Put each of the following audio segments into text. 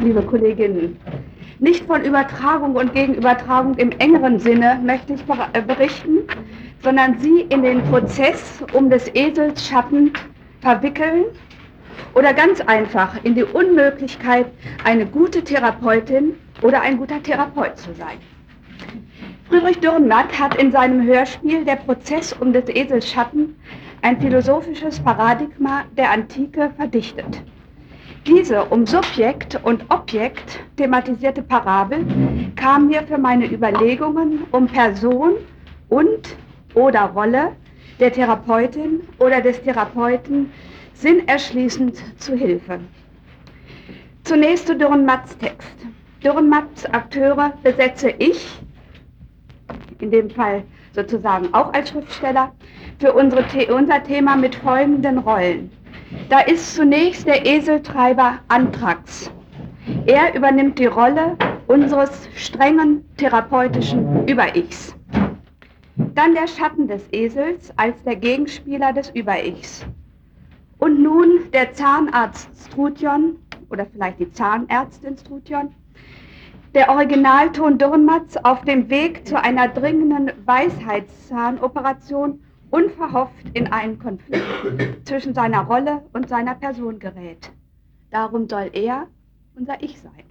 liebe Kolleginnen. Nicht von Übertragung und Gegenübertragung im engeren Sinne möchte ich äh, berichten, sondern Sie in den Prozess um des Esels Schatten verwickeln oder ganz einfach in die Unmöglichkeit, eine gute Therapeutin oder ein guter Therapeut zu sein. Friedrich Dürrenmatt hat in seinem Hörspiel Der Prozess um des Esels Schatten ein philosophisches Paradigma der Antike verdichtet. Diese um Subjekt und Objekt thematisierte Parabel kam mir für meine Überlegungen um Person und oder Rolle der Therapeutin oder des Therapeuten sinnerschließend zu Hilfe. Zunächst zu Dürrenmatts Text. Dürrenmatts Akteure besetze ich, in dem Fall sozusagen auch als Schriftsteller, für unsere, unser Thema mit folgenden Rollen. Da ist zunächst der Eseltreiber Anthrax. Er übernimmt die Rolle unseres strengen therapeutischen Über-Ichs. Dann der Schatten des Esels als der Gegenspieler des Über-Ichs. Und nun der Zahnarzt Struthion oder vielleicht die Zahnärztin Struthion. Der Originalton Dürrenmatz auf dem Weg zu einer dringenden Weisheitszahnoperation unverhofft in einen Konflikt zwischen seiner Rolle und seiner Person gerät. Darum soll er unser Ich sein.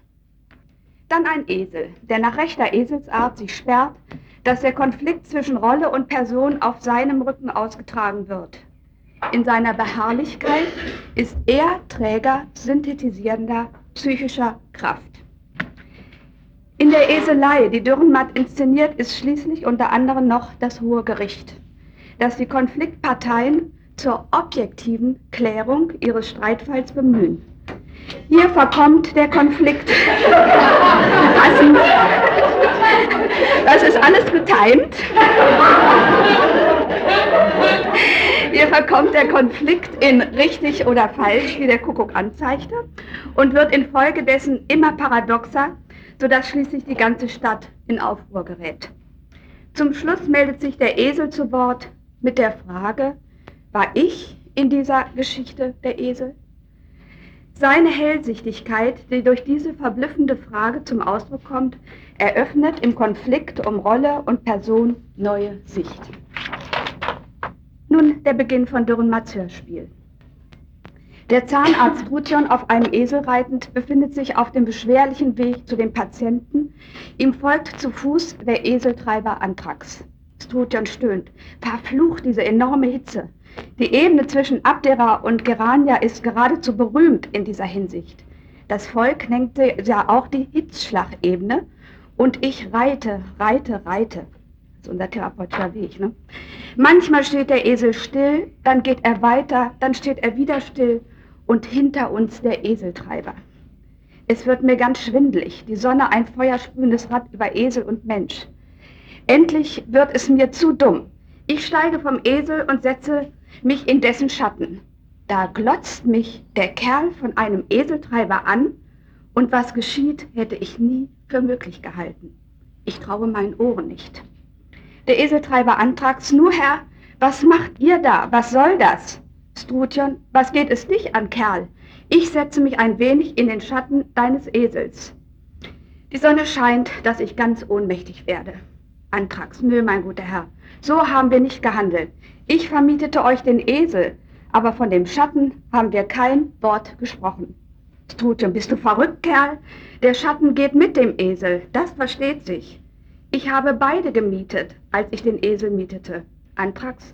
Dann ein Esel, der nach rechter Eselsart sich sperrt, dass der Konflikt zwischen Rolle und Person auf seinem Rücken ausgetragen wird. In seiner Beharrlichkeit ist er Träger synthetisierender psychischer Kraft. In der Eselei, die Dürrenmatt inszeniert, ist schließlich unter anderem noch das Hohe Gericht dass die Konfliktparteien zur objektiven Klärung ihres Streitfalls bemühen. Hier verkommt der Konflikt. Das ist alles getimt. Hier verkommt der Konflikt in richtig oder falsch, wie der Kuckuck anzeigte, und wird infolgedessen immer paradoxer, sodass schließlich die ganze Stadt in Aufruhr gerät. Zum Schluss meldet sich der Esel zu Wort, mit der Frage, war ich in dieser Geschichte der Esel? Seine Hellsichtigkeit, die durch diese verblüffende Frage zum Ausdruck kommt, eröffnet im Konflikt um Rolle und Person neue Sicht. Nun der Beginn von Dürrenmatts Hörspiel. Der Zahnarzt Rutjon auf einem Esel reitend befindet sich auf dem beschwerlichen Weg zu dem Patienten. Ihm folgt zu Fuß der Eseltreiber Antrax. Strutjan stöhnt. Verflucht diese enorme Hitze. Die Ebene zwischen Abdera und Gerania ist geradezu berühmt in dieser Hinsicht. Das Volk nennt sie ja auch die Hitzschlachebene. Und ich reite, reite, reite. Das ist unser therapeutischer Weg. Ne? Manchmal steht der Esel still, dann geht er weiter, dann steht er wieder still und hinter uns der Eseltreiber. Es wird mir ganz schwindlig, die Sonne ein feuersprühendes Rad über Esel und Mensch. Endlich wird es mir zu dumm. Ich steige vom Esel und setze mich in dessen Schatten. Da glotzt mich der Kerl von einem Eseltreiber an und was geschieht, hätte ich nie für möglich gehalten. Ich traue meinen Ohren nicht. Der Eseltreiber antrags, nur Herr, was macht ihr da? Was soll das? Strutjon, was geht es dich an, Kerl? Ich setze mich ein wenig in den Schatten deines Esels. Die Sonne scheint, dass ich ganz ohnmächtig werde. Antrags. Nö, mein guter Herr, so haben wir nicht gehandelt. Ich vermietete euch den Esel, aber von dem Schatten haben wir kein Wort gesprochen. Strutchen, bist du verrückt, Kerl? Der Schatten geht mit dem Esel, das versteht sich. Ich habe beide gemietet, als ich den Esel mietete. Antrax,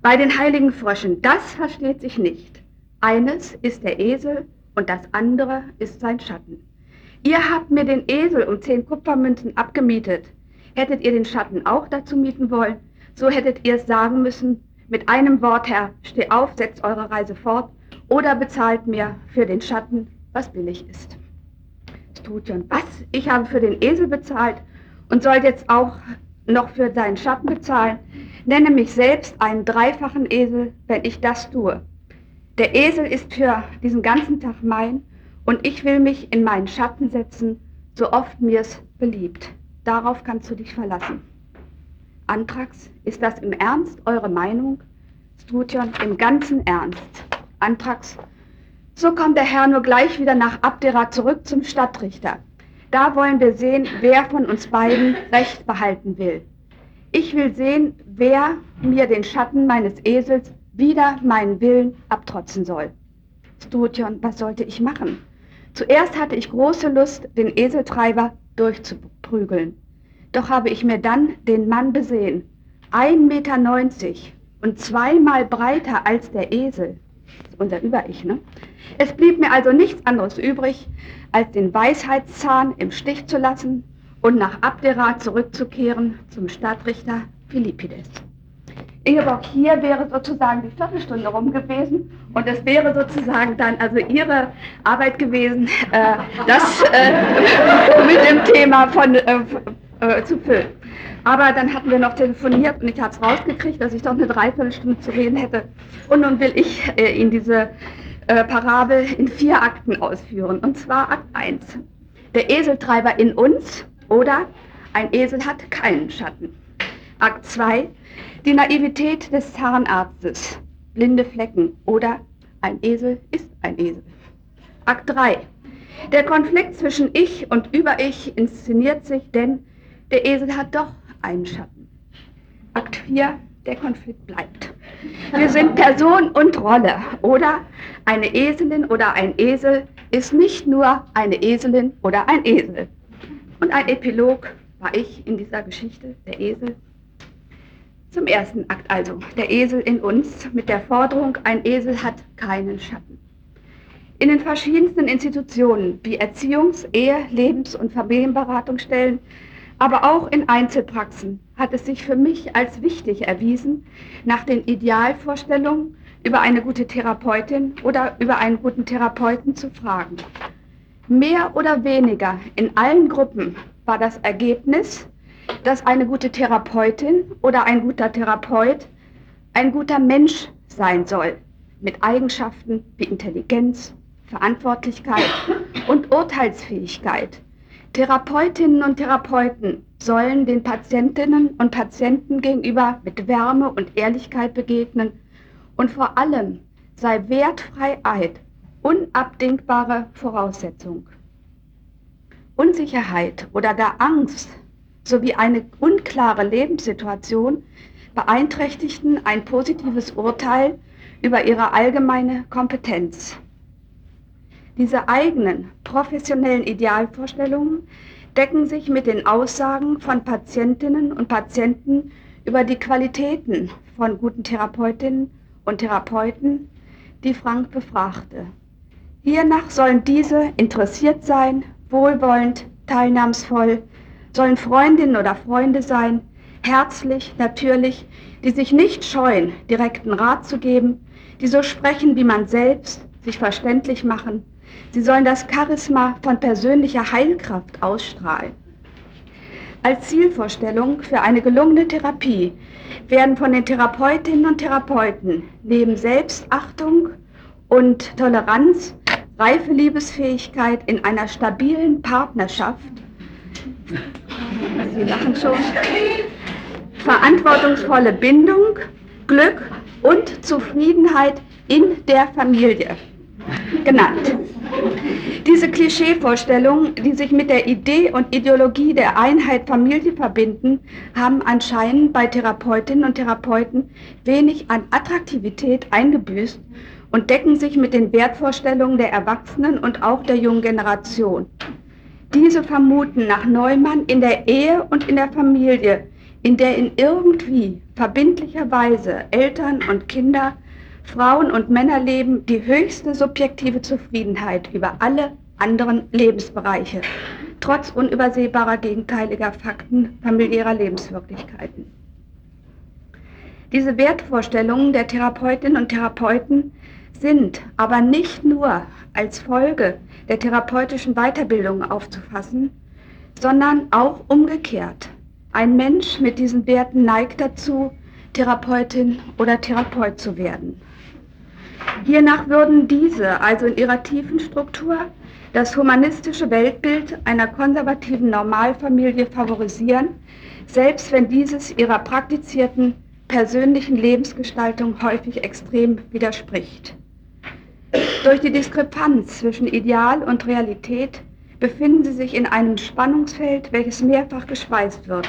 bei den heiligen Fröschen, das versteht sich nicht. Eines ist der Esel und das andere ist sein Schatten. Ihr habt mir den Esel um zehn Kupfermünzen abgemietet. Hättet ihr den Schatten auch dazu mieten wollen, so hättet ihr es sagen müssen, mit einem Wort, Herr, steh auf, setzt eure Reise fort oder bezahlt mir für den Schatten, was billig ist. Strutjon, was? Ich habe für den Esel bezahlt und soll jetzt auch noch für seinen Schatten bezahlen? Nenne mich selbst einen dreifachen Esel, wenn ich das tue. Der Esel ist für diesen ganzen Tag mein und ich will mich in meinen Schatten setzen, so oft mir's beliebt. Darauf kannst du dich verlassen. Antrax, ist das im Ernst eure Meinung? Strutjon, im ganzen Ernst. Antrax, So kommt der Herr nur gleich wieder nach Abdera zurück zum Stadtrichter. Da wollen wir sehen, wer von uns beiden Recht behalten will. Ich will sehen, wer mir den Schatten meines Esels wieder meinen Willen abtrotzen soll. Struthion, was sollte ich machen? Zuerst hatte ich große Lust, den Eseltreiber durchzuprügeln. Doch habe ich mir dann den Mann besehen, 1,90 Meter und zweimal breiter als der Esel. Unser Über-Ich, ne? Es blieb mir also nichts anderes übrig, als den Weisheitszahn im Stich zu lassen und nach Abdera zurückzukehren zum Stadtrichter Philippides. Ingeborg, hier wäre sozusagen die Viertelstunde rum gewesen und es wäre sozusagen dann also Ihre Arbeit gewesen, äh, das äh, mit dem Thema von, äh, äh, zu füllen. Aber dann hatten wir noch telefoniert und ich habe es rausgekriegt, dass ich doch eine Dreiviertelstunde zu reden hätte. Und nun will ich äh, Ihnen diese äh, Parabel in vier Akten ausführen. Und zwar Akt 1. Der Eseltreiber in uns oder ein Esel hat keinen Schatten. Akt 2. Die Naivität des Zahnarztes. Blinde Flecken oder ein Esel ist ein Esel. Akt 3. Der Konflikt zwischen Ich und Über-Ich inszeniert sich, denn der Esel hat doch einen Schatten. Akt 4, der Konflikt bleibt. Wir sind Person und Rolle. Oder eine Eselin oder ein Esel ist nicht nur eine Eselin oder ein Esel. Und ein Epilog war ich in dieser Geschichte, der Esel. Zum ersten Akt also, der Esel in uns mit der Forderung, ein Esel hat keinen Schatten. In den verschiedensten Institutionen wie Erziehungs-, Ehe-, Lebens- und Familienberatungsstellen aber auch in Einzelpraxen hat es sich für mich als wichtig erwiesen, nach den Idealvorstellungen über eine gute Therapeutin oder über einen guten Therapeuten zu fragen. Mehr oder weniger in allen Gruppen war das Ergebnis, dass eine gute Therapeutin oder ein guter Therapeut ein guter Mensch sein soll, mit Eigenschaften wie Intelligenz, Verantwortlichkeit und Urteilsfähigkeit, Therapeutinnen und Therapeuten sollen den Patientinnen und Patienten gegenüber mit Wärme und Ehrlichkeit begegnen und vor allem sei Wertfreiheit unabdingbare Voraussetzung. Unsicherheit oder gar Angst sowie eine unklare Lebenssituation beeinträchtigten ein positives Urteil über ihre allgemeine Kompetenz. Diese eigenen professionellen Idealvorstellungen decken sich mit den Aussagen von Patientinnen und Patienten über die Qualitäten von guten Therapeutinnen und Therapeuten, die Frank befragte. Hiernach sollen diese interessiert sein, wohlwollend, teilnahmsvoll, sollen Freundinnen oder Freunde sein, herzlich, natürlich, die sich nicht scheuen, direkten Rat zu geben, die so sprechen wie man selbst, sich verständlich machen, Sie sollen das Charisma von persönlicher Heilkraft ausstrahlen. Als Zielvorstellung für eine gelungene Therapie werden von den Therapeutinnen und Therapeuten neben Selbstachtung und Toleranz reife Liebesfähigkeit in einer stabilen Partnerschaft, Sie lachen schon, verantwortungsvolle Bindung, Glück und Zufriedenheit in der Familie genannt. Diese Klischeevorstellungen, die sich mit der Idee und Ideologie der Einheit Familie verbinden, haben anscheinend bei Therapeutinnen und Therapeuten wenig an Attraktivität eingebüßt und decken sich mit den Wertvorstellungen der Erwachsenen und auch der jungen Generation. Diese vermuten nach Neumann in der Ehe und in der Familie, in der in irgendwie verbindlicher Weise Eltern und Kinder Frauen- und Männerleben die höchste subjektive Zufriedenheit über alle anderen Lebensbereiche, trotz unübersehbarer gegenteiliger Fakten familiärer Lebenswirklichkeiten. Diese Wertvorstellungen der Therapeutinnen und Therapeuten sind aber nicht nur als Folge der therapeutischen Weiterbildung aufzufassen, sondern auch umgekehrt. Ein Mensch mit diesen Werten neigt dazu, Therapeutin oder Therapeut zu werden. Hiernach würden diese also in ihrer tiefen Struktur das humanistische Weltbild einer konservativen Normalfamilie favorisieren, selbst wenn dieses ihrer praktizierten persönlichen Lebensgestaltung häufig extrem widerspricht. Durch die Diskrepanz zwischen Ideal und Realität befinden sie sich in einem Spannungsfeld, welches mehrfach gespeist wird,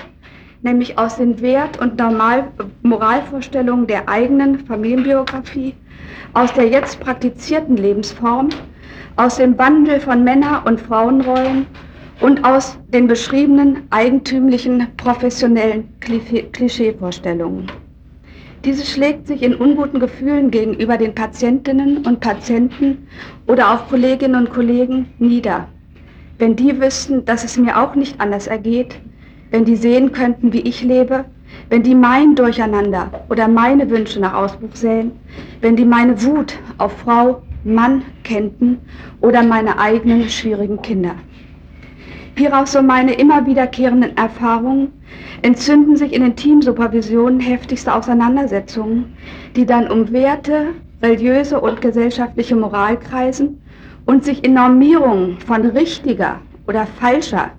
nämlich aus den Wert- und Normal Moralvorstellungen der eigenen Familienbiografie, aus der jetzt praktizierten Lebensform, aus dem Wandel von Männer- und Frauenrollen und aus den beschriebenen eigentümlichen professionellen Klischeevorstellungen. Diese schlägt sich in unguten Gefühlen gegenüber den Patientinnen und Patienten oder auch Kolleginnen und Kollegen nieder. Wenn die wüssten, dass es mir auch nicht anders ergeht, wenn die sehen könnten, wie ich lebe, wenn die mein Durcheinander oder meine Wünsche nach Ausbruch sähen, wenn die meine Wut auf Frau, Mann kennten oder meine eigenen schwierigen Kinder. Hieraus so meine immer wiederkehrenden Erfahrungen entzünden sich in den Teamsupervisionen heftigste Auseinandersetzungen, die dann um Werte, religiöse und gesellschaftliche Moral kreisen und sich in Normierungen von richtiger oder falscher,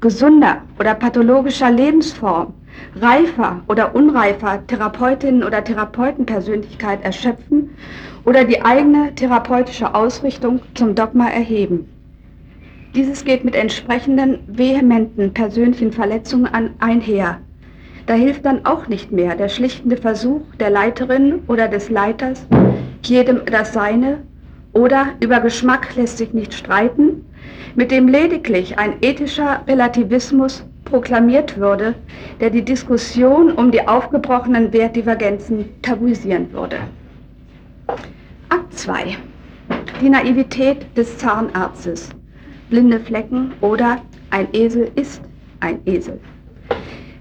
gesunder oder pathologischer Lebensform, reifer oder unreifer Therapeutinnen oder Therapeutenpersönlichkeit erschöpfen oder die eigene therapeutische Ausrichtung zum Dogma erheben. Dieses geht mit entsprechenden vehementen persönlichen Verletzungen an, einher. Da hilft dann auch nicht mehr der schlichtende Versuch der Leiterin oder des Leiters, jedem das Seine oder über Geschmack lässt sich nicht streiten, mit dem lediglich ein ethischer Relativismus proklamiert würde, der die Diskussion um die aufgebrochenen Wertdivergenzen tabuisieren würde. Akt 2. Die Naivität des Zahnarztes blinde Flecken oder ein Esel ist ein Esel.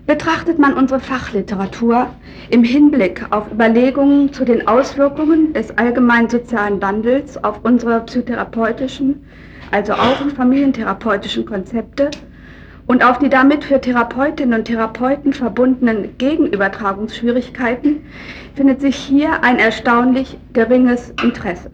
Betrachtet man unsere Fachliteratur im Hinblick auf Überlegungen zu den Auswirkungen des allgemeinen sozialen Wandels auf unsere psychotherapeutischen, also auch familientherapeutischen Konzepte und auf die damit für Therapeutinnen und Therapeuten verbundenen Gegenübertragungsschwierigkeiten, findet sich hier ein erstaunlich geringes Interesse.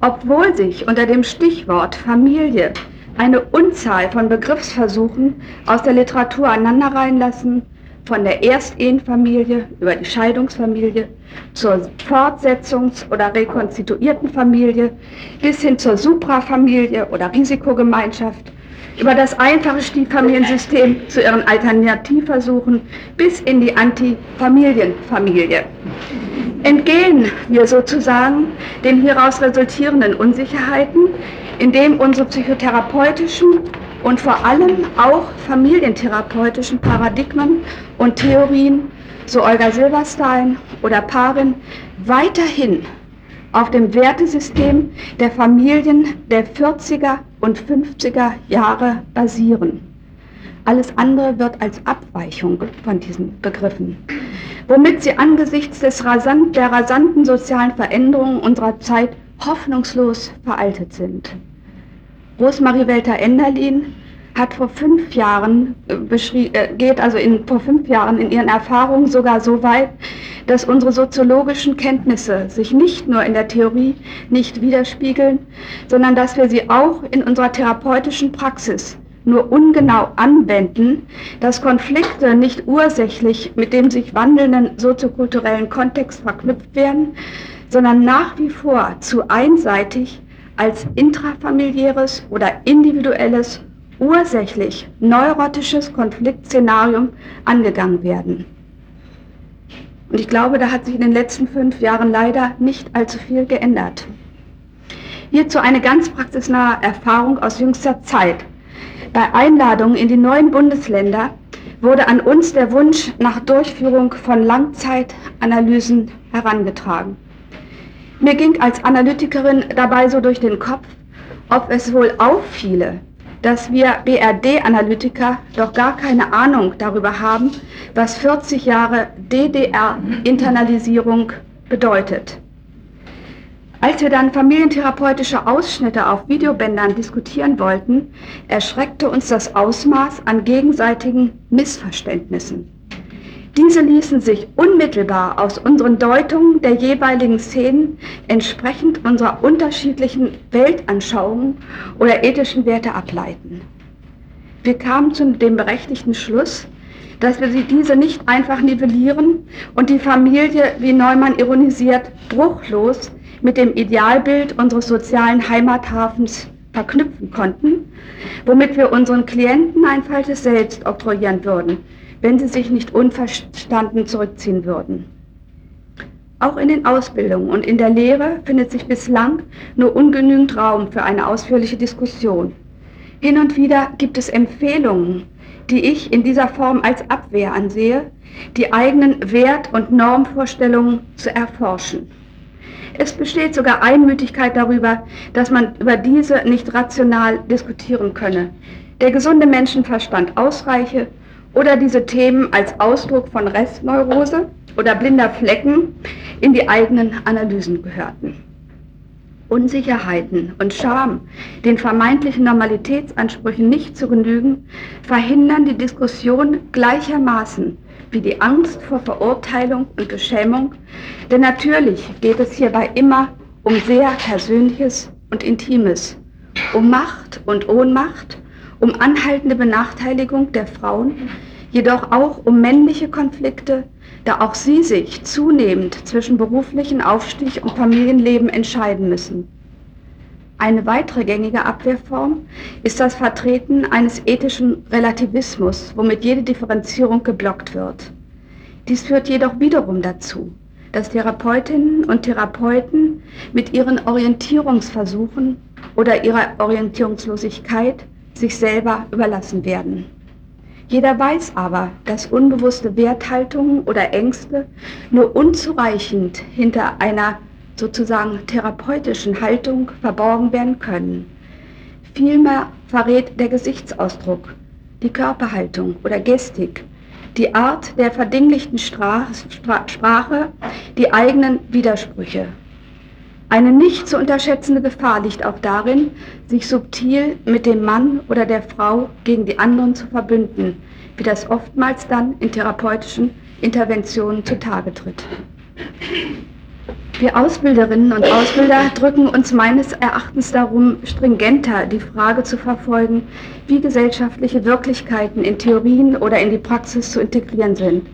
Obwohl sich unter dem Stichwort Familie eine Unzahl von Begriffsversuchen aus der Literatur aneinanderreihen lassen, von der Erstehenfamilie über die Scheidungsfamilie zur Fortsetzungs- oder rekonstituierten Familie bis hin zur Suprafamilie oder Risikogemeinschaft, über das einfache Stieffamiliensystem zu ihren Alternativversuchen bis in die Antifamilienfamilie. Entgehen wir sozusagen den hieraus resultierenden Unsicherheiten, indem unsere psychotherapeutischen und vor allem auch familientherapeutischen Paradigmen und Theorien, so Olga Silberstein oder Parin, weiterhin auf dem Wertesystem der Familien der 40er und 50er Jahre basieren. Alles andere wird als Abweichung von diesen Begriffen womit sie angesichts des rasant, der rasanten sozialen Veränderungen unserer Zeit hoffnungslos veraltet sind. Rosemarie Welter-Enderlin hat vor fünf Jahren äh, äh, geht also in, vor fünf Jahren in ihren Erfahrungen sogar so weit, dass unsere soziologischen Kenntnisse sich nicht nur in der Theorie nicht widerspiegeln, sondern dass wir sie auch in unserer therapeutischen Praxis nur ungenau anwenden, dass Konflikte nicht ursächlich mit dem sich wandelnden soziokulturellen Kontext verknüpft werden, sondern nach wie vor zu einseitig als intrafamiliäres oder individuelles, ursächlich neurotisches Konfliktszenarium angegangen werden. Und ich glaube, da hat sich in den letzten fünf Jahren leider nicht allzu viel geändert. Hierzu eine ganz praxisnahe Erfahrung aus jüngster Zeit. Bei Einladung in die neuen Bundesländer wurde an uns der Wunsch nach Durchführung von Langzeitanalysen herangetragen. Mir ging als Analytikerin dabei so durch den Kopf, ob es wohl auffiele, dass wir BRD-Analytiker doch gar keine Ahnung darüber haben, was 40 Jahre DDR-Internalisierung bedeutet. Als wir dann familientherapeutische Ausschnitte auf Videobändern diskutieren wollten, erschreckte uns das Ausmaß an gegenseitigen Missverständnissen. Diese ließen sich unmittelbar aus unseren Deutungen der jeweiligen Szenen entsprechend unserer unterschiedlichen Weltanschauungen oder ethischen Werte ableiten. Wir kamen zu dem berechtigten Schluss, dass wir diese nicht einfach nivellieren und die Familie, wie Neumann ironisiert, bruchlos mit dem Idealbild unseres sozialen Heimathafens verknüpfen konnten, womit wir unseren Klienten ein falsches Selbst oktroyieren würden, wenn sie sich nicht unverstanden zurückziehen würden. Auch in den Ausbildungen und in der Lehre findet sich bislang nur ungenügend Raum für eine ausführliche Diskussion. Hin und wieder gibt es Empfehlungen, die ich in dieser Form als Abwehr ansehe, die eigenen Wert- und Normvorstellungen zu erforschen. Es besteht sogar Einmütigkeit darüber, dass man über diese nicht rational diskutieren könne. Der gesunde Menschenverstand ausreiche oder diese Themen als Ausdruck von Restneurose oder blinder Flecken in die eigenen Analysen gehörten. Unsicherheiten und Scham, den vermeintlichen Normalitätsansprüchen nicht zu genügen, verhindern die Diskussion gleichermaßen wie die Angst vor Verurteilung und Beschämung, denn natürlich geht es hierbei immer um sehr Persönliches und Intimes, um Macht und Ohnmacht, um anhaltende Benachteiligung der Frauen, jedoch auch um männliche Konflikte, da auch sie sich zunehmend zwischen beruflichen Aufstieg und Familienleben entscheiden müssen. Eine weitere gängige Abwehrform ist das Vertreten eines ethischen Relativismus, womit jede Differenzierung geblockt wird. Dies führt jedoch wiederum dazu, dass Therapeutinnen und Therapeuten mit ihren Orientierungsversuchen oder ihrer Orientierungslosigkeit sich selber überlassen werden. Jeder weiß aber, dass unbewusste Werthaltungen oder Ängste nur unzureichend hinter einer sozusagen therapeutischen Haltung verborgen werden können. Vielmehr verrät der Gesichtsausdruck, die Körperhaltung oder Gestik, die Art der verdinglichten Sprache, die eigenen Widersprüche. Eine nicht zu unterschätzende Gefahr liegt auch darin, sich subtil mit dem Mann oder der Frau gegen die anderen zu verbünden, wie das oftmals dann in therapeutischen Interventionen zutage tritt. Wir Ausbilderinnen und Ausbilder drücken uns meines Erachtens darum, stringenter die Frage zu verfolgen, wie gesellschaftliche Wirklichkeiten in Theorien oder in die Praxis zu integrieren sind.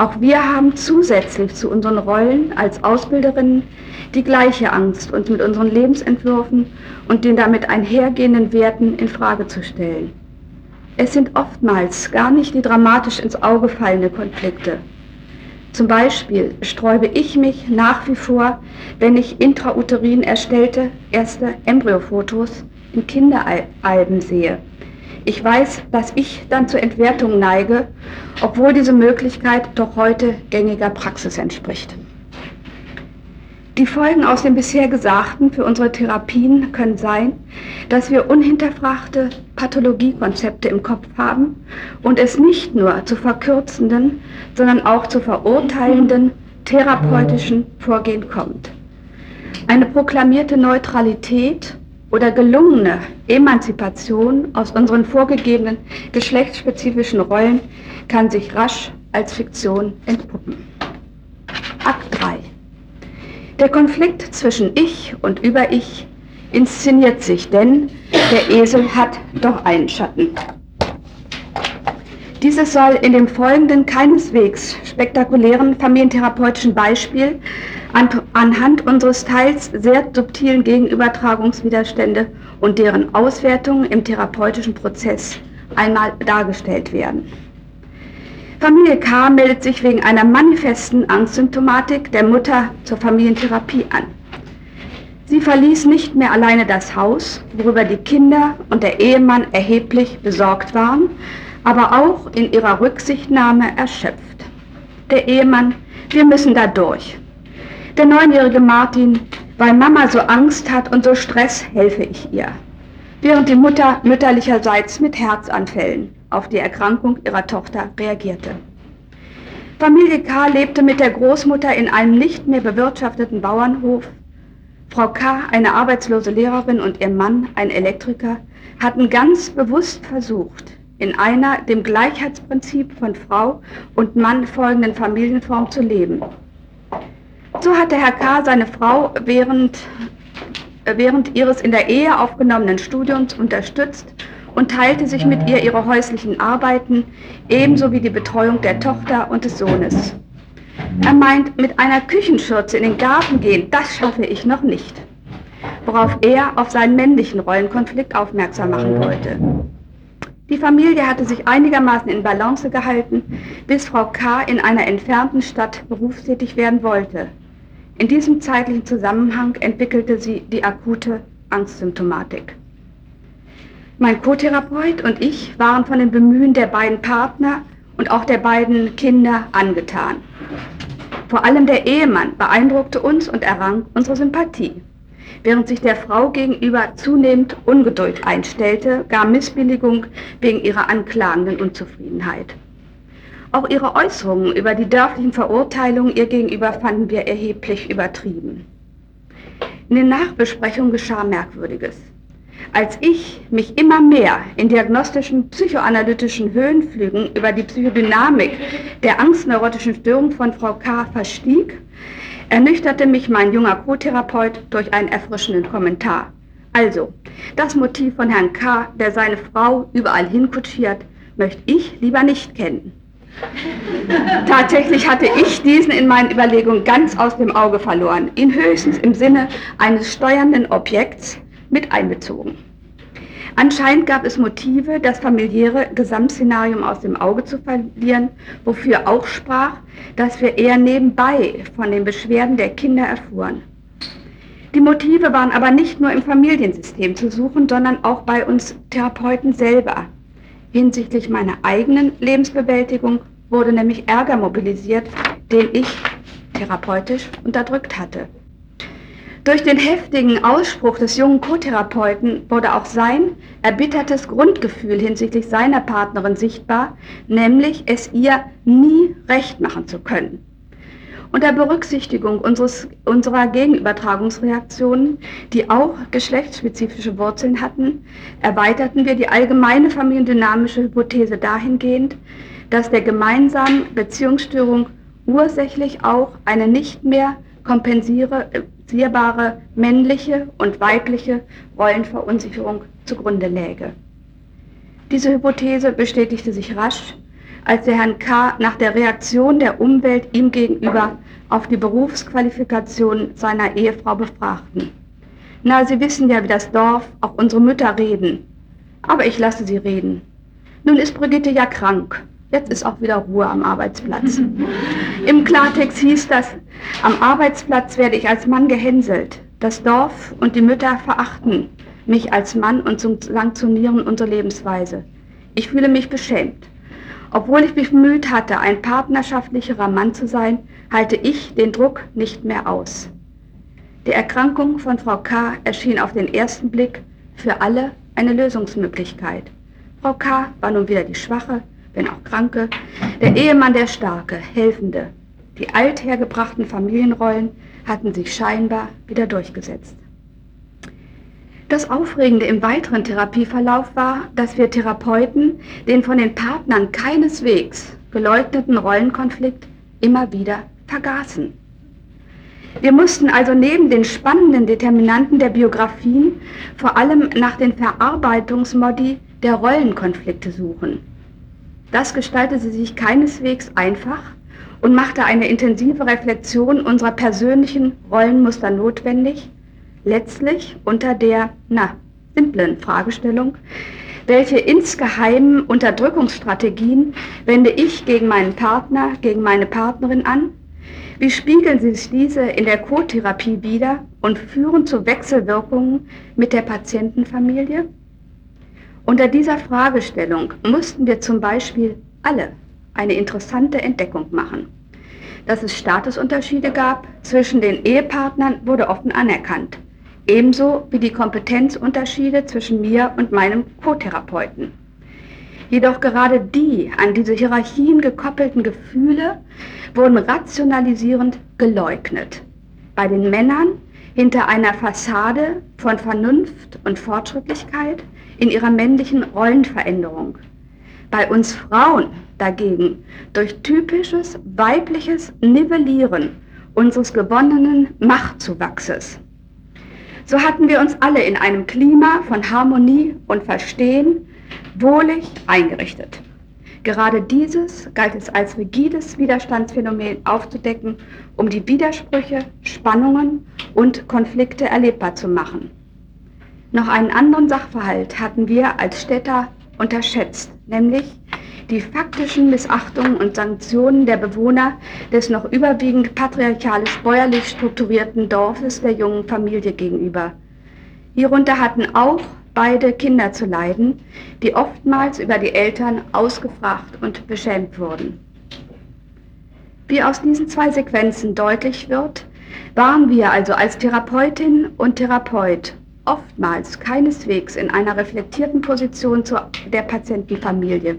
Auch wir haben zusätzlich zu unseren Rollen als Ausbilderinnen die gleiche Angst, uns mit unseren Lebensentwürfen und den damit einhergehenden Werten in Frage zu stellen. Es sind oftmals gar nicht die dramatisch ins Auge fallende Konflikte, zum Beispiel sträube ich mich nach wie vor, wenn ich intrauterin erstellte erste Embryofotos in Kinderalben sehe. Ich weiß, dass ich dann zur Entwertung neige, obwohl diese Möglichkeit doch heute gängiger Praxis entspricht. Die Folgen aus dem bisher Gesagten für unsere Therapien können sein, dass wir unhinterfragte Pathologiekonzepte im Kopf haben und es nicht nur zu verkürzenden, sondern auch zu verurteilenden therapeutischen Vorgehen kommt. Eine proklamierte Neutralität oder gelungene Emanzipation aus unseren vorgegebenen geschlechtsspezifischen Rollen kann sich rasch als Fiktion entpuppen. Akt 3 der Konflikt zwischen Ich und Über-Ich inszeniert sich, denn der Esel hat doch einen Schatten. Dieses soll in dem folgenden keineswegs spektakulären familientherapeutischen Beispiel an, anhand unseres teils sehr subtilen Gegenübertragungswiderstände und deren Auswertungen im therapeutischen Prozess einmal dargestellt werden. Familie K. meldet sich wegen einer manifesten Angstsymptomatik der Mutter zur Familientherapie an. Sie verließ nicht mehr alleine das Haus, worüber die Kinder und der Ehemann erheblich besorgt waren, aber auch in ihrer Rücksichtnahme erschöpft. Der Ehemann, wir müssen da durch. Der neunjährige Martin, weil Mama so Angst hat und so Stress, helfe ich ihr. Während die Mutter mütterlicherseits mit Herzanfällen auf die Erkrankung ihrer Tochter reagierte. Familie K. lebte mit der Großmutter in einem nicht mehr bewirtschafteten Bauernhof. Frau K., eine arbeitslose Lehrerin und ihr Mann, ein Elektriker, hatten ganz bewusst versucht, in einer dem Gleichheitsprinzip von Frau und Mann folgenden Familienform zu leben. So hatte Herr K. seine Frau während, während ihres in der Ehe aufgenommenen Studiums unterstützt und teilte sich mit ihr ihre häuslichen Arbeiten, ebenso wie die Betreuung der Tochter und des Sohnes. Er meint, mit einer Küchenschürze in den Garten gehen, das schaffe ich noch nicht. Worauf er auf seinen männlichen Rollenkonflikt aufmerksam machen wollte. Die Familie hatte sich einigermaßen in Balance gehalten, bis Frau K. in einer entfernten Stadt berufstätig werden wollte. In diesem zeitlichen Zusammenhang entwickelte sie die akute Angstsymptomatik. Mein Co-Therapeut und ich waren von den Bemühen der beiden Partner und auch der beiden Kinder angetan. Vor allem der Ehemann beeindruckte uns und errang unsere Sympathie, während sich der Frau gegenüber zunehmend Ungeduld einstellte, gar Missbilligung wegen ihrer anklagenden Unzufriedenheit. Auch ihre Äußerungen über die dörflichen Verurteilungen ihr gegenüber fanden wir erheblich übertrieben. In den Nachbesprechungen geschah Merkwürdiges. Als ich mich immer mehr in diagnostischen psychoanalytischen Höhenflügen über die Psychodynamik der angstneurotischen Störung von Frau K. verstieg, ernüchterte mich mein junger Co-Therapeut durch einen erfrischenden Kommentar. Also, das Motiv von Herrn K., der seine Frau überall hinkutschiert, möchte ich lieber nicht kennen. Tatsächlich hatte ich diesen in meinen Überlegungen ganz aus dem Auge verloren, ihn höchstens im Sinne eines steuernden Objekts mit einbezogen. Anscheinend gab es Motive, das familiäre Gesamtszenarium aus dem Auge zu verlieren, wofür auch sprach, dass wir eher nebenbei von den Beschwerden der Kinder erfuhren. Die Motive waren aber nicht nur im Familiensystem zu suchen, sondern auch bei uns Therapeuten selber. Hinsichtlich meiner eigenen Lebensbewältigung wurde nämlich Ärger mobilisiert, den ich therapeutisch unterdrückt hatte. Durch den heftigen Ausspruch des jungen Co-Therapeuten wurde auch sein erbittertes Grundgefühl hinsichtlich seiner Partnerin sichtbar, nämlich es ihr nie recht machen zu können. Unter Berücksichtigung unseres, unserer Gegenübertragungsreaktionen, die auch geschlechtsspezifische Wurzeln hatten, erweiterten wir die allgemeine familiendynamische Hypothese dahingehend, dass der gemeinsamen Beziehungsstörung ursächlich auch eine nicht mehr kompensierbare männliche und weibliche Rollenverunsicherung zugrunde läge. Diese Hypothese bestätigte sich rasch, als der Herrn K. nach der Reaktion der Umwelt ihm gegenüber auf die Berufsqualifikation seiner Ehefrau befragten. Na, Sie wissen ja, wie das Dorf, auch unsere Mütter reden. Aber ich lasse sie reden. Nun ist Brigitte ja krank Jetzt ist auch wieder Ruhe am Arbeitsplatz. Im Klartext hieß das, am Arbeitsplatz werde ich als Mann gehänselt. Das Dorf und die Mütter verachten mich als Mann und sanktionieren unsere Lebensweise. Ich fühle mich beschämt. Obwohl ich mich bemüht hatte, ein partnerschaftlicherer Mann zu sein, halte ich den Druck nicht mehr aus. Die Erkrankung von Frau K. erschien auf den ersten Blick für alle eine Lösungsmöglichkeit. Frau K. war nun wieder die Schwache, wenn auch Kranke, der Ehemann der Starke, Helfende. Die althergebrachten Familienrollen hatten sich scheinbar wieder durchgesetzt. Das Aufregende im weiteren Therapieverlauf war, dass wir Therapeuten den von den Partnern keineswegs geleugneten Rollenkonflikt immer wieder vergaßen. Wir mussten also neben den spannenden Determinanten der Biografien vor allem nach den Verarbeitungsmodi der Rollenkonflikte suchen. Das gestaltete sich keineswegs einfach und machte eine intensive Reflexion unserer persönlichen Rollenmuster notwendig, letztlich unter der, na, simplen Fragestellung, welche insgeheimen Unterdrückungsstrategien wende ich gegen meinen Partner, gegen meine Partnerin an? Wie spiegeln sich diese in der Co-Therapie wider und führen zu Wechselwirkungen mit der Patientenfamilie? Unter dieser Fragestellung mussten wir zum Beispiel alle eine interessante Entdeckung machen. Dass es Statusunterschiede gab zwischen den Ehepartnern wurde offen anerkannt, ebenso wie die Kompetenzunterschiede zwischen mir und meinem Co-Therapeuten. Jedoch gerade die an diese Hierarchien gekoppelten Gefühle wurden rationalisierend geleugnet. Bei den Männern hinter einer Fassade von Vernunft und Fortschrittlichkeit in ihrer männlichen Rollenveränderung. Bei uns Frauen dagegen durch typisches weibliches Nivellieren unseres gewonnenen Machtzuwachses. So hatten wir uns alle in einem Klima von Harmonie und Verstehen wohlig eingerichtet. Gerade dieses galt es als rigides Widerstandsphänomen aufzudecken, um die Widersprüche, Spannungen und Konflikte erlebbar zu machen. Noch einen anderen Sachverhalt hatten wir als Städter unterschätzt, nämlich die faktischen Missachtungen und Sanktionen der Bewohner des noch überwiegend patriarchalisch-bäuerlich strukturierten Dorfes der jungen Familie gegenüber. Hierunter hatten auch beide Kinder zu leiden, die oftmals über die Eltern ausgefragt und beschämt wurden. Wie aus diesen zwei Sequenzen deutlich wird, waren wir also als Therapeutin und Therapeut oftmals keineswegs in einer reflektierten Position zu der Patientenfamilie.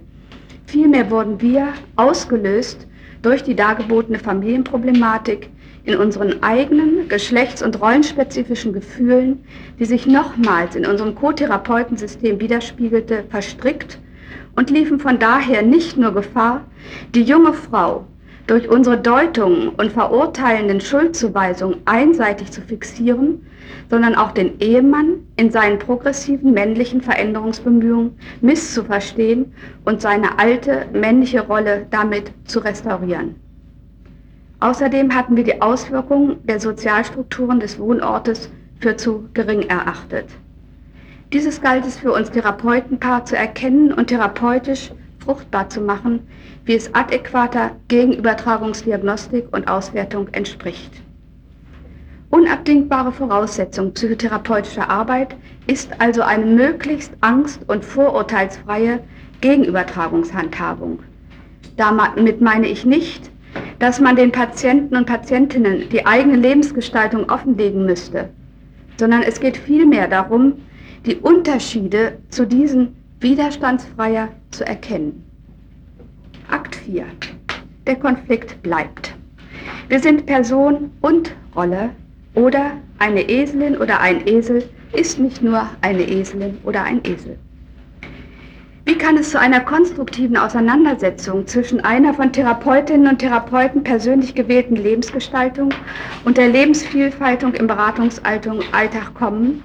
Vielmehr wurden wir ausgelöst durch die dargebotene Familienproblematik in unseren eigenen geschlechts- und rollenspezifischen Gefühlen, die sich nochmals in unserem Co-Therapeutensystem widerspiegelte, verstrickt und liefen von daher nicht nur Gefahr, die junge Frau durch unsere Deutungen und verurteilenden Schuldzuweisungen einseitig zu fixieren, sondern auch den Ehemann in seinen progressiven männlichen Veränderungsbemühungen misszuverstehen und seine alte männliche Rolle damit zu restaurieren. Außerdem hatten wir die Auswirkungen der Sozialstrukturen des Wohnortes für zu gering erachtet. Dieses galt es für uns Therapeutenpaar zu erkennen und therapeutisch fruchtbar zu machen, wie es adäquater Gegenübertragungsdiagnostik und Auswertung entspricht. Unabdingbare Voraussetzung psychotherapeutischer Arbeit ist also eine möglichst angst- und vorurteilsfreie Gegenübertragungshandhabung. Damit meine ich nicht, dass man den Patienten und Patientinnen die eigene Lebensgestaltung offenlegen müsste, sondern es geht vielmehr darum, die Unterschiede zu diesen widerstandsfreier zu erkennen. Akt 4. Der Konflikt bleibt. Wir sind Person und Rolle oder eine Eselin oder ein Esel ist nicht nur eine Eselin oder ein Esel. Wie kann es zu einer konstruktiven Auseinandersetzung zwischen einer von Therapeutinnen und Therapeuten persönlich gewählten Lebensgestaltung und der Lebensvielfaltung im Beratungsalltag kommen?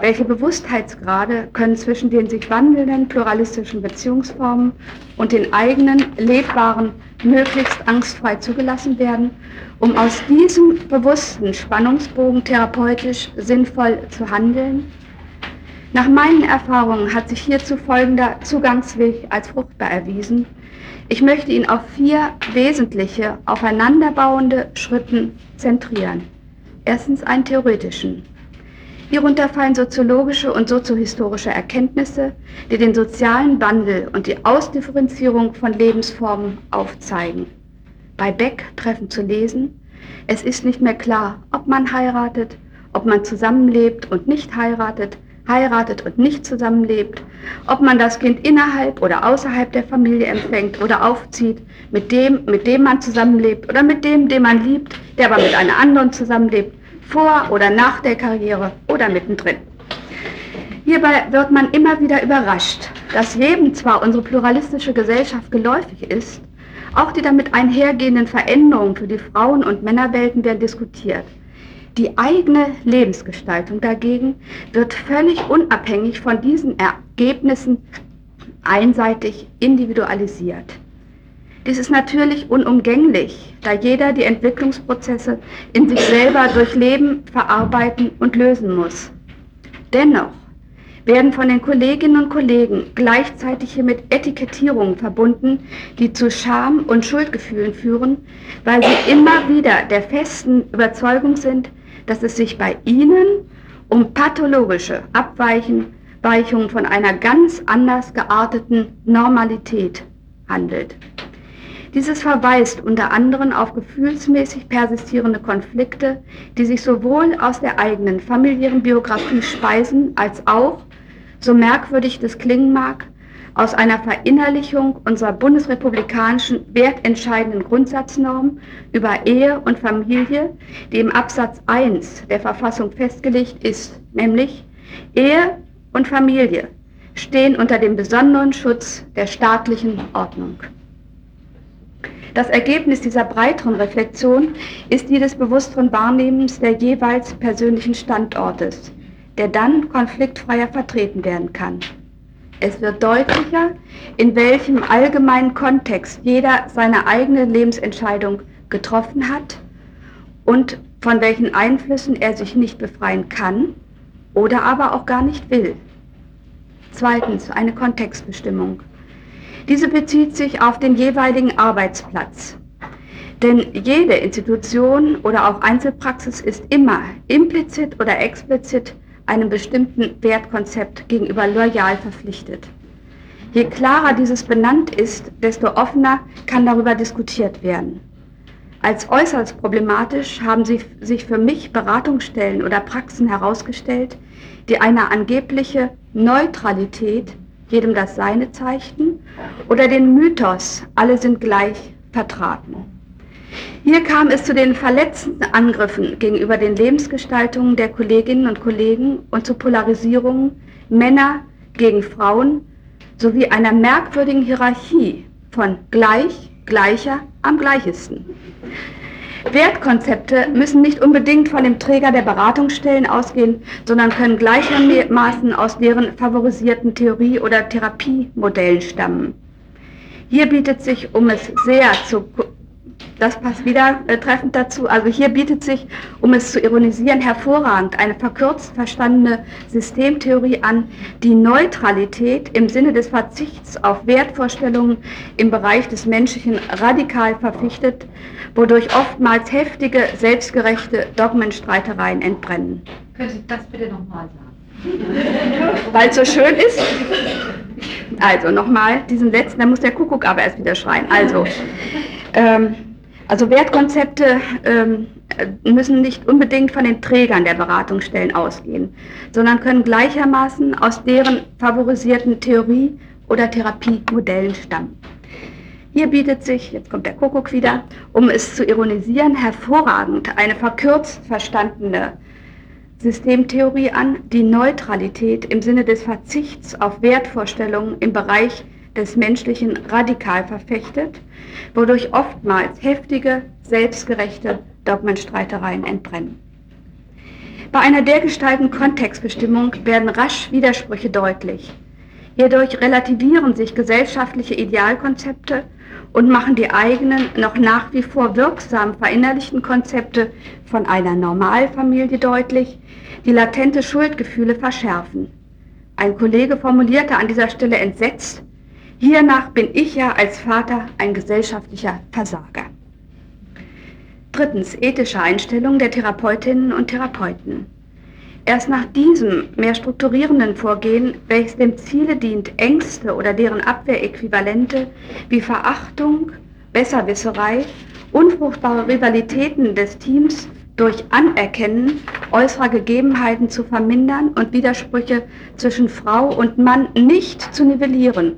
Welche Bewusstheitsgrade können zwischen den sich wandelnden pluralistischen Beziehungsformen und den eigenen lebbaren möglichst angstfrei zugelassen werden, um aus diesem bewussten Spannungsbogen therapeutisch sinnvoll zu handeln? Nach meinen Erfahrungen hat sich hierzu folgender Zugangsweg als fruchtbar erwiesen. Ich möchte ihn auf vier wesentliche, aufeinanderbauende Schritten zentrieren. Erstens einen theoretischen. Hierunter fallen soziologische und soziohistorische Erkenntnisse, die den sozialen Wandel und die Ausdifferenzierung von Lebensformen aufzeigen. Bei Beck treffend zu lesen, es ist nicht mehr klar, ob man heiratet, ob man zusammenlebt und nicht heiratet, heiratet und nicht zusammenlebt, ob man das Kind innerhalb oder außerhalb der Familie empfängt oder aufzieht, mit dem, mit dem man zusammenlebt oder mit dem, den man liebt, der aber mit einer anderen zusammenlebt, vor oder nach der Karriere oder mittendrin. Hierbei wird man immer wieder überrascht, dass jedem zwar unsere pluralistische Gesellschaft geläufig ist, auch die damit einhergehenden Veränderungen für die Frauen- und Männerwelten werden diskutiert. Die eigene Lebensgestaltung dagegen wird völlig unabhängig von diesen Ergebnissen einseitig individualisiert. Dies ist natürlich unumgänglich, da jeder die Entwicklungsprozesse in sich selber durchleben, verarbeiten und lösen muss. Dennoch werden von den Kolleginnen und Kollegen gleichzeitig hier mit Etikettierungen verbunden, die zu Scham und Schuldgefühlen führen, weil sie immer wieder der festen Überzeugung sind, dass es sich bei ihnen um pathologische Abweichungen von einer ganz anders gearteten Normalität handelt. Dieses verweist unter anderem auf gefühlsmäßig persistierende Konflikte, die sich sowohl aus der eigenen familiären Biografie speisen, als auch, so merkwürdig das klingen mag, aus einer Verinnerlichung unserer bundesrepublikanischen wertentscheidenden Grundsatznorm über Ehe und Familie, die im Absatz 1 der Verfassung festgelegt ist, nämlich Ehe und Familie stehen unter dem besonderen Schutz der staatlichen Ordnung. Das Ergebnis dieser breiteren Reflexion ist die des bewussteren Wahrnehmens der jeweils persönlichen Standortes, der dann konfliktfreier vertreten werden kann. Es wird deutlicher, in welchem allgemeinen Kontext jeder seine eigene Lebensentscheidung getroffen hat und von welchen Einflüssen er sich nicht befreien kann oder aber auch gar nicht will. Zweitens eine Kontextbestimmung. Diese bezieht sich auf den jeweiligen Arbeitsplatz. Denn jede Institution oder auch Einzelpraxis ist immer implizit oder explizit einem bestimmten Wertkonzept gegenüber loyal verpflichtet. Je klarer dieses benannt ist, desto offener kann darüber diskutiert werden. Als äußerst problematisch haben sie sich für mich Beratungsstellen oder Praxen herausgestellt, die eine angebliche Neutralität, jedem das Seine zeigten, oder den Mythos, alle sind gleich, vertraten. Hier kam es zu den verletzenden Angriffen gegenüber den Lebensgestaltungen der Kolleginnen und Kollegen und zu Polarisierungen Männer gegen Frauen sowie einer merkwürdigen Hierarchie von gleich, gleicher am gleichesten. Wertkonzepte müssen nicht unbedingt von dem Träger der Beratungsstellen ausgehen, sondern können gleichermaßen aus deren favorisierten Theorie- oder Therapiemodellen stammen. Hier bietet sich, um es sehr zu das passt wieder äh, treffend dazu. Also hier bietet sich, um es zu ironisieren, hervorragend eine verkürzt verstandene Systemtheorie an, die Neutralität im Sinne des Verzichts auf Wertvorstellungen im Bereich des Menschlichen radikal verpflichtet, wodurch oftmals heftige, selbstgerechte Dogmenstreitereien entbrennen. Können Sie das bitte nochmal sagen? Weil es so schön ist. Also nochmal, diesen letzten, da muss der Kuckuck aber erst wieder schreien. Also, ähm, also Wertkonzepte ähm, müssen nicht unbedingt von den Trägern der Beratungsstellen ausgehen, sondern können gleichermaßen aus deren favorisierten Theorie- oder Therapiemodellen stammen. Hier bietet sich, jetzt kommt der Kuckuck wieder, um es zu ironisieren, hervorragend eine verkürzt verstandene Systemtheorie an, die Neutralität im Sinne des Verzichts auf Wertvorstellungen im Bereich des Menschlichen radikal verfechtet, wodurch oftmals heftige, selbstgerechte Dogmenstreitereien entbrennen. Bei einer dergestalten Kontextbestimmung werden rasch Widersprüche deutlich. Hierdurch relativieren sich gesellschaftliche Idealkonzepte und machen die eigenen, noch nach wie vor wirksam verinnerlichten Konzepte von einer Normalfamilie deutlich, die latente Schuldgefühle verschärfen. Ein Kollege formulierte an dieser Stelle entsetzt, Hiernach bin ich ja als Vater ein gesellschaftlicher Versager. Drittens, ethische Einstellung der Therapeutinnen und Therapeuten. Erst nach diesem mehr strukturierenden Vorgehen, welches dem Ziele dient, Ängste oder deren Abwehräquivalente wie Verachtung, Besserwisserei, unfruchtbare Rivalitäten des Teams durch Anerkennen äußerer Gegebenheiten zu vermindern und Widersprüche zwischen Frau und Mann nicht zu nivellieren,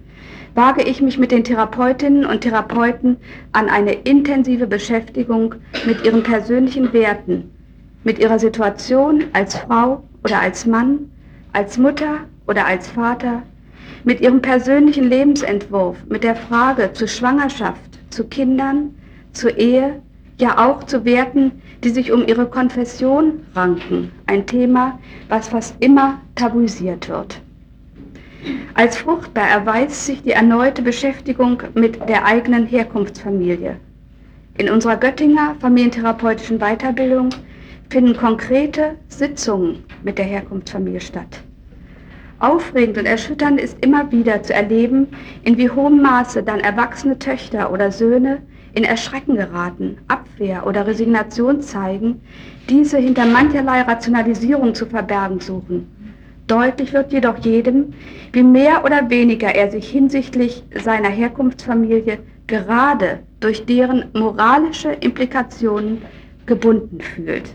wage ich mich mit den Therapeutinnen und Therapeuten an eine intensive Beschäftigung mit ihren persönlichen Werten, mit ihrer Situation als Frau oder als Mann, als Mutter oder als Vater, mit ihrem persönlichen Lebensentwurf, mit der Frage zu Schwangerschaft, zu Kindern, zur Ehe, ja auch zu Werten, die sich um ihre Konfession ranken, ein Thema, was fast immer tabuisiert wird. Als fruchtbar erweist sich die erneute Beschäftigung mit der eigenen Herkunftsfamilie. In unserer Göttinger familientherapeutischen Weiterbildung finden konkrete Sitzungen mit der Herkunftsfamilie statt. Aufregend und erschütternd ist immer wieder zu erleben, in wie hohem Maße dann erwachsene Töchter oder Söhne in Erschrecken geraten, Abwehr oder Resignation zeigen, diese hinter mancherlei Rationalisierung zu verbergen suchen Deutlich wird jedoch jedem, wie mehr oder weniger er sich hinsichtlich seiner Herkunftsfamilie gerade durch deren moralische Implikationen gebunden fühlt.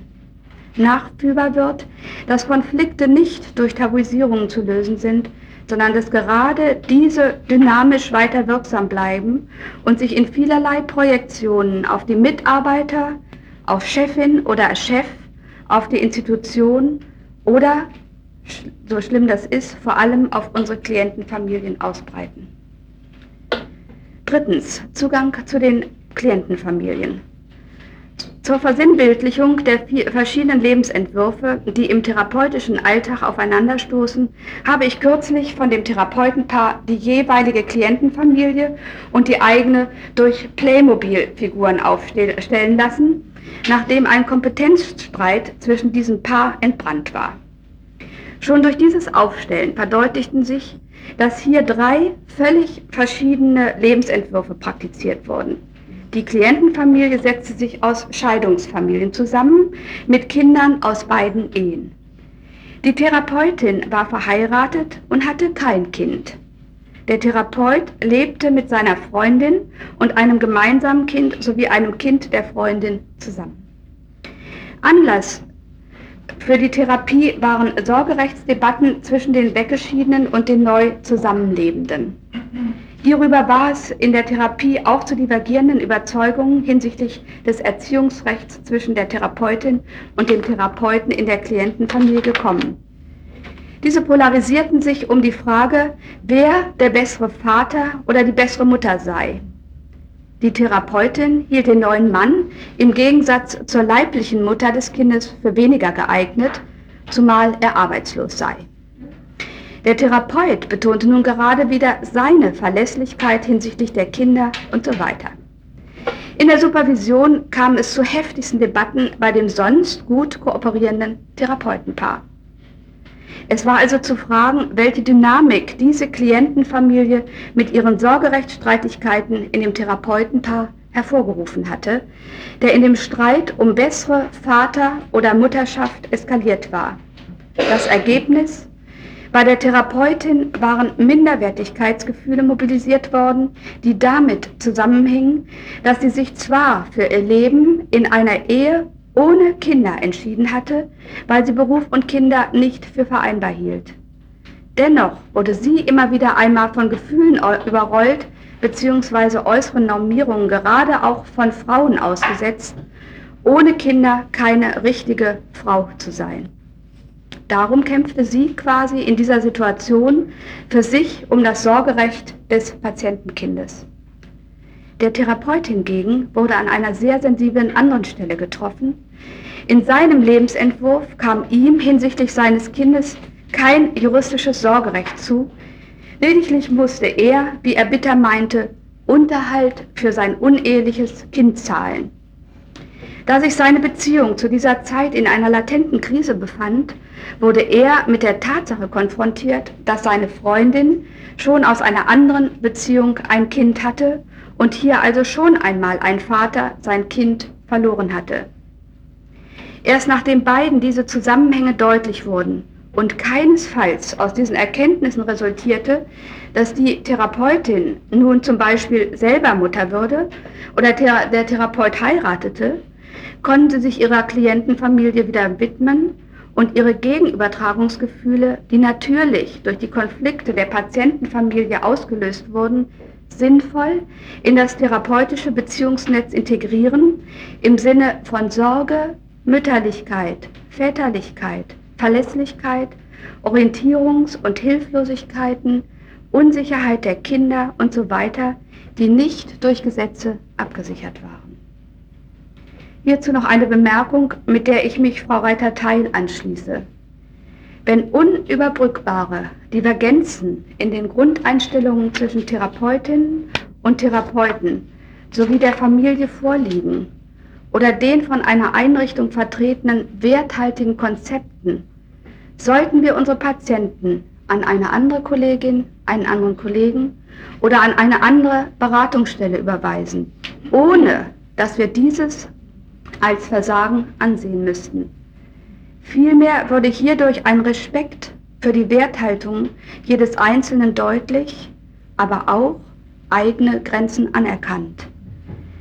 Nachfühlbar wird, dass Konflikte nicht durch Tabuisierungen zu lösen sind, sondern dass gerade diese dynamisch weiter wirksam bleiben und sich in vielerlei Projektionen auf die Mitarbeiter, auf Chefin oder Chef, auf die Institution oder so schlimm das ist, vor allem auf unsere Klientenfamilien ausbreiten. Drittens, Zugang zu den Klientenfamilien. Zur Versinnbildlichung der verschiedenen Lebensentwürfe, die im therapeutischen Alltag aufeinanderstoßen, habe ich kürzlich von dem Therapeutenpaar die jeweilige Klientenfamilie und die eigene durch Playmobil-Figuren aufstellen lassen, nachdem ein Kompetenzstreit zwischen diesem Paar entbrannt war. Schon durch dieses Aufstellen verdeutlichten sich, dass hier drei völlig verschiedene Lebensentwürfe praktiziert wurden. Die Klientenfamilie setzte sich aus Scheidungsfamilien zusammen mit Kindern aus beiden Ehen. Die Therapeutin war verheiratet und hatte kein Kind. Der Therapeut lebte mit seiner Freundin und einem gemeinsamen Kind sowie einem Kind der Freundin zusammen. Anlass für die Therapie waren Sorgerechtsdebatten zwischen den Weggeschiedenen und den neu Zusammenlebenden. Hierüber war es in der Therapie auch zu divergierenden Überzeugungen hinsichtlich des Erziehungsrechts zwischen der Therapeutin und dem Therapeuten in der Klientenfamilie gekommen. Diese polarisierten sich um die Frage, wer der bessere Vater oder die bessere Mutter sei. Die Therapeutin hielt den neuen Mann im Gegensatz zur leiblichen Mutter des Kindes für weniger geeignet, zumal er arbeitslos sei. Der Therapeut betonte nun gerade wieder seine Verlässlichkeit hinsichtlich der Kinder und so weiter. In der Supervision kam es zu heftigsten Debatten bei dem sonst gut kooperierenden Therapeutenpaar. Es war also zu fragen, welche Dynamik diese Klientenfamilie mit ihren Sorgerechtsstreitigkeiten in dem Therapeutenpaar hervorgerufen hatte, der in dem Streit um bessere Vater- oder Mutterschaft eskaliert war. Das Ergebnis bei der Therapeutin waren Minderwertigkeitsgefühle mobilisiert worden, die damit zusammenhingen, dass sie sich zwar für ihr Leben in einer Ehe ohne Kinder entschieden hatte, weil sie Beruf und Kinder nicht für vereinbar hielt. Dennoch wurde sie immer wieder einmal von Gefühlen überrollt bzw. äußeren Normierungen gerade auch von Frauen ausgesetzt, ohne Kinder keine richtige Frau zu sein. Darum kämpfte sie quasi in dieser Situation für sich um das Sorgerecht des Patientenkindes. Der Therapeut hingegen wurde an einer sehr sensiblen anderen Stelle getroffen. In seinem Lebensentwurf kam ihm hinsichtlich seines Kindes kein juristisches Sorgerecht zu. Lediglich musste er, wie er bitter meinte, Unterhalt für sein uneheliches Kind zahlen. Da sich seine Beziehung zu dieser Zeit in einer latenten Krise befand, wurde er mit der Tatsache konfrontiert, dass seine Freundin schon aus einer anderen Beziehung ein Kind hatte und hier also schon einmal ein Vater sein Kind verloren hatte. Erst nachdem beiden diese Zusammenhänge deutlich wurden und keinesfalls aus diesen Erkenntnissen resultierte, dass die Therapeutin nun zum Beispiel selber Mutter würde oder der Therapeut heiratete, konnte sich ihrer Klientenfamilie wieder widmen und ihre Gegenübertragungsgefühle, die natürlich durch die Konflikte der Patientenfamilie ausgelöst wurden, sinnvoll in das therapeutische Beziehungsnetz integrieren im Sinne von Sorge, Mütterlichkeit, Väterlichkeit, Verlässlichkeit, Orientierungs- und Hilflosigkeiten, Unsicherheit der Kinder und so weiter, die nicht durch Gesetze abgesichert waren. Hierzu noch eine Bemerkung, mit der ich mich Frau Reiter-Teil anschließe. Wenn unüberbrückbare Divergenzen in den Grundeinstellungen zwischen Therapeutinnen und Therapeuten sowie der Familie vorliegen oder den von einer Einrichtung vertretenen werthaltigen Konzepten, sollten wir unsere Patienten an eine andere Kollegin, einen anderen Kollegen oder an eine andere Beratungsstelle überweisen, ohne dass wir dieses als Versagen ansehen müssten. Vielmehr würde hierdurch ein Respekt für die Werthaltung jedes Einzelnen deutlich, aber auch eigene Grenzen anerkannt.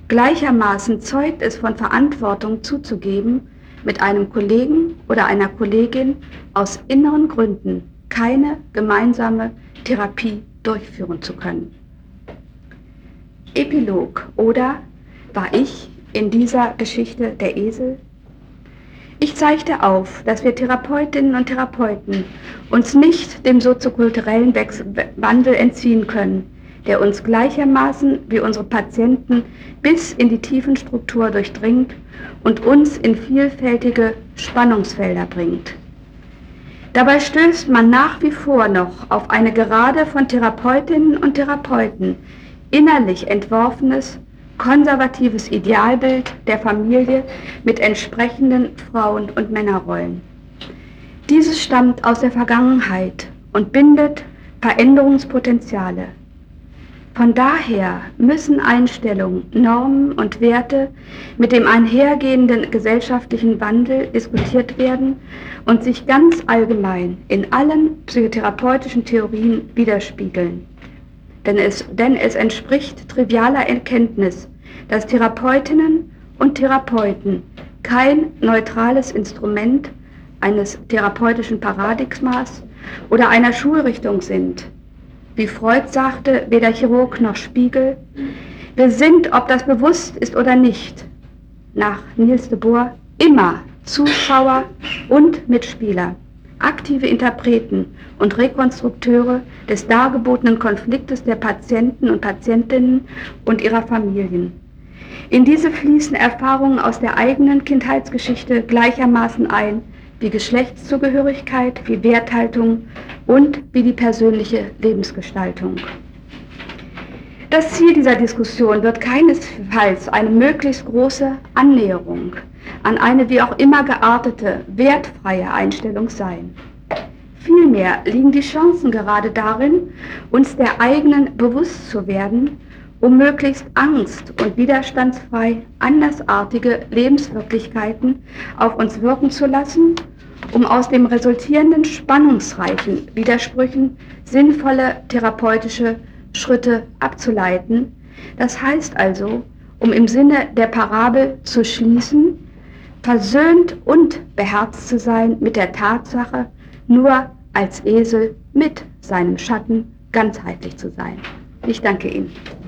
Gleichermaßen zeugt es von Verantwortung zuzugeben, mit einem Kollegen oder einer Kollegin aus inneren Gründen keine gemeinsame Therapie durchführen zu können. Epilog oder war ich in dieser Geschichte der Esel? Ich zeigte auf, dass wir Therapeutinnen und Therapeuten uns nicht dem soziokulturellen Wandel entziehen können, der uns gleichermaßen wie unsere Patienten bis in die Tiefenstruktur durchdringt und uns in vielfältige Spannungsfelder bringt. Dabei stößt man nach wie vor noch auf eine gerade von Therapeutinnen und Therapeuten innerlich entworfenes, konservatives Idealbild der Familie mit entsprechenden Frauen- und Männerrollen. Dieses stammt aus der Vergangenheit und bindet Veränderungspotenziale. Von daher müssen Einstellungen, Normen und Werte mit dem einhergehenden gesellschaftlichen Wandel diskutiert werden und sich ganz allgemein in allen psychotherapeutischen Theorien widerspiegeln. Denn es, denn es entspricht trivialer Erkenntnis, dass Therapeutinnen und Therapeuten kein neutrales Instrument eines therapeutischen Paradigmas oder einer Schulrichtung sind, wie Freud sagte, weder Chirurg noch Spiegel. Wir sind, ob das bewusst ist oder nicht, nach Niels de Boer immer Zuschauer und Mitspieler, aktive Interpreten und Rekonstrukteure des dargebotenen Konfliktes der Patienten und Patientinnen und ihrer Familien. In diese fließen Erfahrungen aus der eigenen Kindheitsgeschichte gleichermaßen ein wie Geschlechtszugehörigkeit, wie Werthaltung und wie die persönliche Lebensgestaltung. Das Ziel dieser Diskussion wird keinesfalls eine möglichst große Annäherung an eine wie auch immer geartete, wertfreie Einstellung sein. Vielmehr liegen die Chancen gerade darin, uns der eigenen bewusst zu werden, um möglichst angst- und widerstandsfrei andersartige Lebenswirklichkeiten auf uns wirken zu lassen um aus dem resultierenden spannungsreichen Widersprüchen sinnvolle therapeutische Schritte abzuleiten. Das heißt also, um im Sinne der Parabel zu schließen, versöhnt und beherzt zu sein mit der Tatsache, nur als Esel mit seinem Schatten ganzheitlich zu sein. Ich danke Ihnen.